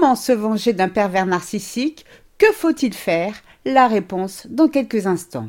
Comment se venger d'un pervers narcissique? Que faut-il faire? La réponse dans quelques instants.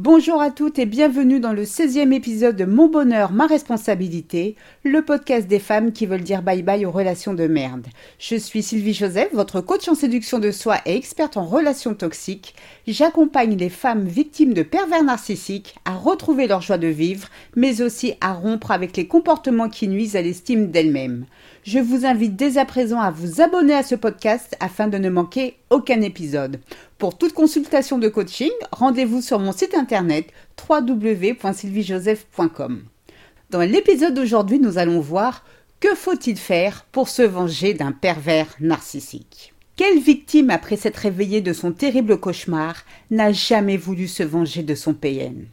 Bonjour à toutes et bienvenue dans le 16e épisode de Mon bonheur, ma responsabilité, le podcast des femmes qui veulent dire bye bye aux relations de merde. Je suis Sylvie Joseph, votre coach en séduction de soi et experte en relations toxiques. J'accompagne les femmes victimes de pervers narcissiques à retrouver leur joie de vivre, mais aussi à rompre avec les comportements qui nuisent à l'estime d'elles-mêmes. Je vous invite dès à présent à vous abonner à ce podcast afin de ne manquer aucun épisode. Pour toute consultation de coaching, rendez-vous sur mon site internet www.sylviejoseph.com. Dans l'épisode d'aujourd'hui, nous allons voir que faut-il faire pour se venger d'un pervers narcissique. Quelle victime, après s'être réveillée de son terrible cauchemar, n'a jamais voulu se venger de son PN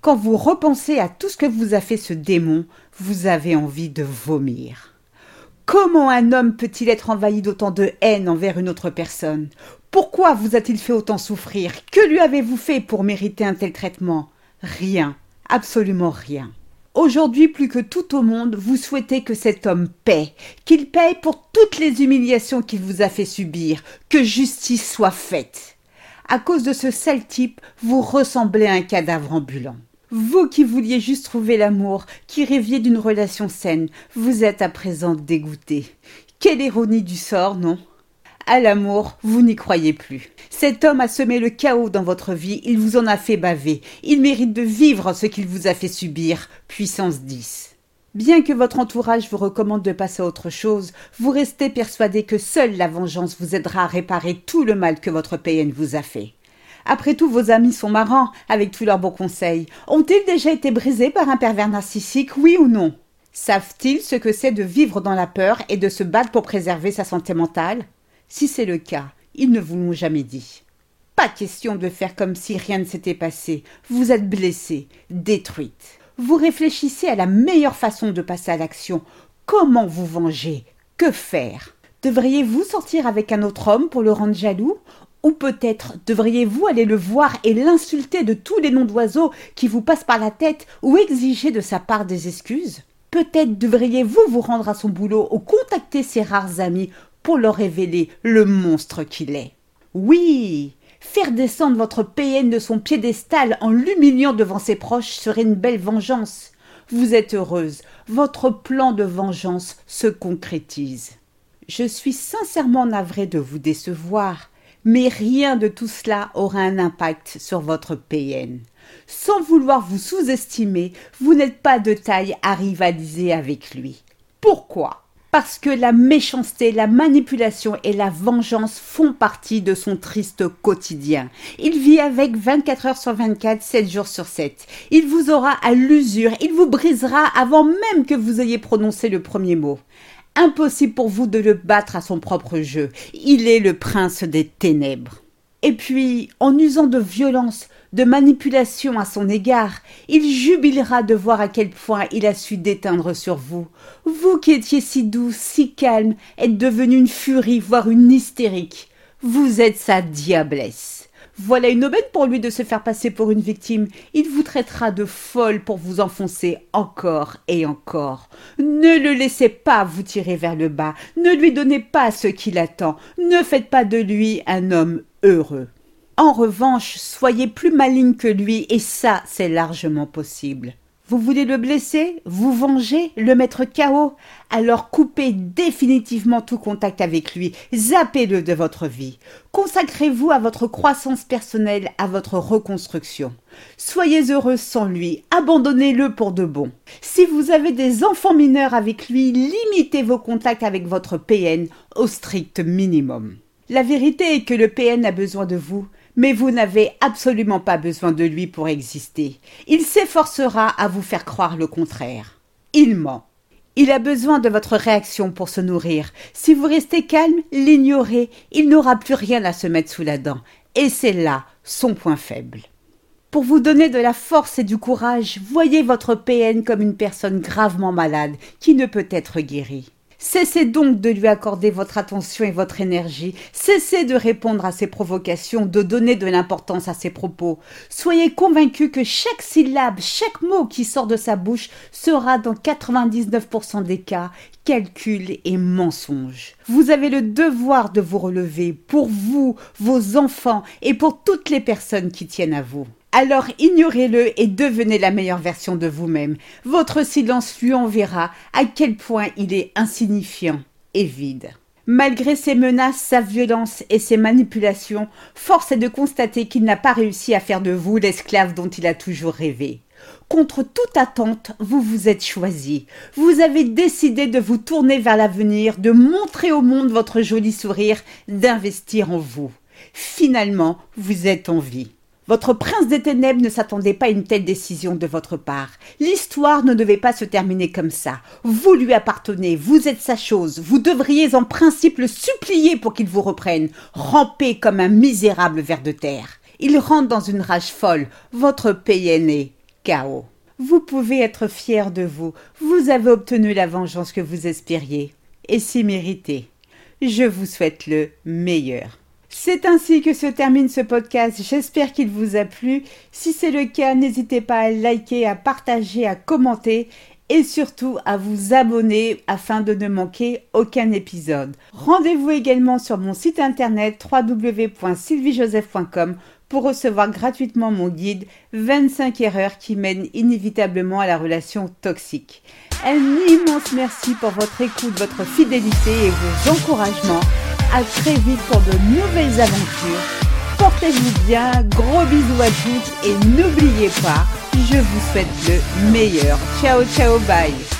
Quand vous repensez à tout ce que vous a fait ce démon, vous avez envie de vomir. Comment un homme peut-il être envahi d'autant de haine envers une autre personne? Pourquoi vous a-t-il fait autant souffrir? Que lui avez-vous fait pour mériter un tel traitement? Rien, absolument rien. Aujourd'hui, plus que tout au monde, vous souhaitez que cet homme paie, qu'il paie pour toutes les humiliations qu'il vous a fait subir, que justice soit faite. À cause de ce sale type, vous ressemblez à un cadavre ambulant. Vous qui vouliez juste trouver l'amour, qui rêviez d'une relation saine, vous êtes à présent dégoûté. Quelle ironie du sort, non? À l'amour, vous n'y croyez plus. Cet homme a semé le chaos dans votre vie, il vous en a fait baver. Il mérite de vivre ce qu'il vous a fait subir. Puissance 10. Bien que votre entourage vous recommande de passer à autre chose, vous restez persuadé que seule la vengeance vous aidera à réparer tout le mal que votre PN vous a fait. Après tout, vos amis sont marrants avec tous leurs bons conseils. Ont-ils déjà été brisés par un pervers narcissique, oui ou non? Savent-ils ce que c'est de vivre dans la peur et de se battre pour préserver sa santé mentale? Si c'est le cas, ils ne vous l'ont jamais dit. Pas question de faire comme si rien ne s'était passé. Vous êtes blessée, détruite. Vous réfléchissez à la meilleure façon de passer à l'action. Comment vous venger? Que faire? Devriez-vous sortir avec un autre homme pour le rendre jaloux? Ou peut-être devriez-vous aller le voir et l'insulter de tous les noms d'oiseaux qui vous passent par la tête ou exiger de sa part des excuses? Peut-être devriez-vous vous rendre à son boulot ou contacter ses rares amis pour leur révéler le monstre qu'il est? Oui, faire descendre votre PN de son piédestal en l'humiliant devant ses proches serait une belle vengeance. Vous êtes heureuse, votre plan de vengeance se concrétise. Je suis sincèrement navrée de vous décevoir, mais rien de tout cela aura un impact sur votre PN. Sans vouloir vous sous-estimer, vous n'êtes pas de taille à rivaliser avec lui. Pourquoi? Parce que la méchanceté, la manipulation et la vengeance font partie de son triste quotidien. Il vit avec 24 heures sur 24, 7 jours sur 7. Il vous aura à l'usure, il vous brisera avant même que vous ayez prononcé le premier mot. Impossible pour vous de le battre à son propre jeu. Il est le prince des ténèbres. Et puis, en usant de violence, de manipulation à son égard, il jubilera de voir à quel point il a su déteindre sur vous. Vous qui étiez si doux, si calme, êtes devenu une furie, voire une hystérique. Vous êtes sa diablesse. Voilà une aubaine pour lui de se faire passer pour une victime. Il vous traitera de folle pour vous enfoncer encore et encore. Ne le laissez pas vous tirer vers le bas. Ne lui donnez pas ce qu'il attend. Ne faites pas de lui un homme heureux. En revanche, soyez plus maligne que lui, et ça, c'est largement possible. Vous voulez le blesser, vous venger, le mettre KO Alors coupez définitivement tout contact avec lui, zappez-le de votre vie. Consacrez-vous à votre croissance personnelle, à votre reconstruction. Soyez heureux sans lui, abandonnez-le pour de bon. Si vous avez des enfants mineurs avec lui, limitez vos contacts avec votre PN au strict minimum. La vérité est que le PN a besoin de vous, mais vous n'avez absolument pas besoin de lui pour exister. Il s'efforcera à vous faire croire le contraire. Il ment. Il a besoin de votre réaction pour se nourrir. Si vous restez calme, l'ignorez, il n'aura plus rien à se mettre sous la dent. Et c'est là son point faible. Pour vous donner de la force et du courage, voyez votre PN comme une personne gravement malade qui ne peut être guérie. Cessez donc de lui accorder votre attention et votre énergie. Cessez de répondre à ses provocations, de donner de l'importance à ses propos. Soyez convaincu que chaque syllabe, chaque mot qui sort de sa bouche sera dans 99% des cas calcul et mensonge. Vous avez le devoir de vous relever pour vous, vos enfants et pour toutes les personnes qui tiennent à vous. Alors ignorez-le et devenez la meilleure version de vous-même. Votre silence lui enverra à quel point il est insignifiant et vide. Malgré ses menaces, sa violence et ses manipulations, force est de constater qu'il n'a pas réussi à faire de vous l'esclave dont il a toujours rêvé. Contre toute attente, vous vous êtes choisi. Vous avez décidé de vous tourner vers l'avenir, de montrer au monde votre joli sourire, d'investir en vous. Finalement, vous êtes en vie. Votre prince des ténèbres ne s'attendait pas à une telle décision de votre part. L'histoire ne devait pas se terminer comme ça. Vous lui appartenez, vous êtes sa chose, vous devriez en principe le supplier pour qu'il vous reprenne, ramper comme un misérable ver de terre. Il rentre dans une rage folle, votre pays est chaos. Vous pouvez être fier de vous, vous avez obtenu la vengeance que vous espériez, et si mérité. Je vous souhaite le meilleur. C'est ainsi que se termine ce podcast. J'espère qu'il vous a plu. Si c'est le cas, n'hésitez pas à liker, à partager, à commenter et surtout à vous abonner afin de ne manquer aucun épisode. Rendez-vous également sur mon site internet www.sylviejoseph.com pour recevoir gratuitement mon guide 25 erreurs qui mènent inévitablement à la relation toxique. Un immense merci pour votre écoute, votre fidélité et vos encouragements. À très vite pour de nouvelles aventures. Portez-vous bien, gros bisous à tous et n'oubliez pas, je vous souhaite le meilleur. Ciao ciao bye